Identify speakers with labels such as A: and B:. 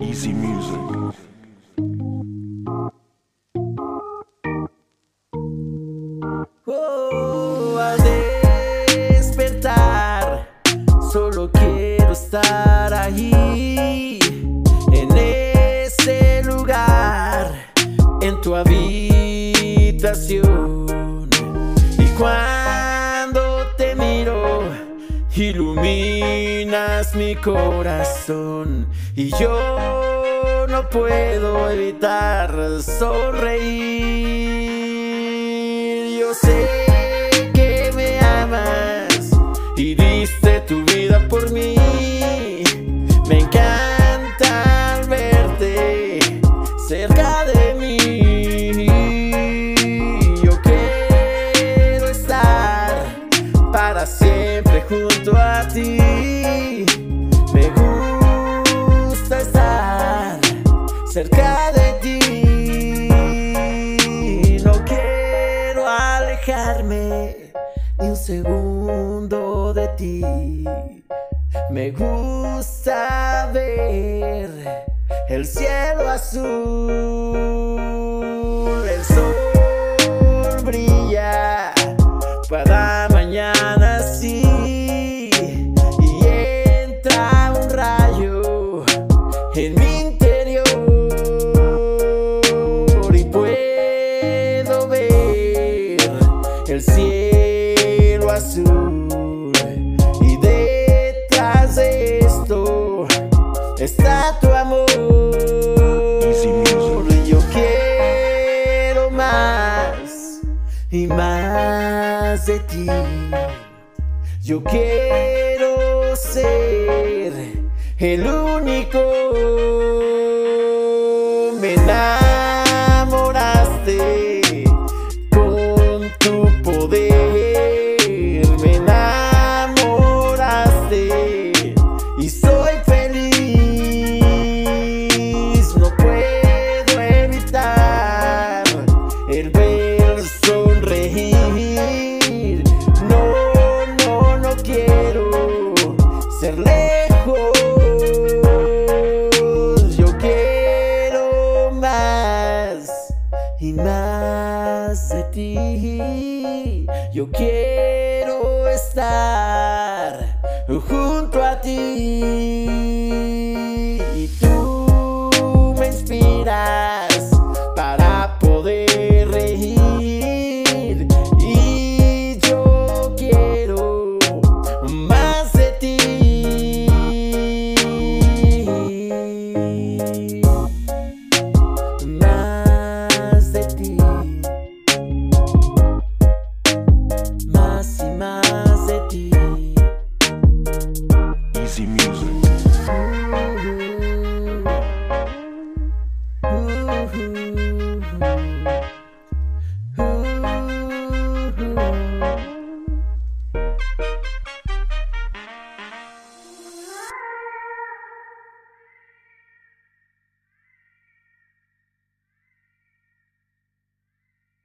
A: Easy music.
B: Oh, al despertar, solo quiero estar ahí, en ese lugar, en tu habitación. Y cuando iluminas mi corazón. Y yo no puedo evitar sonreír. Junto a ti. Me gusta estar cerca de ti. No quiero alejarme ni un segundo de ti. Me gusta ver el cielo azul, el sol brilla para mañana cielo azul y detrás de esto está tu amor. Yo quiero más y más de ti. Yo quiero ser el único. Me ser lejos. Yo quiero más y más de ti. Yo quiero estar junto a ti.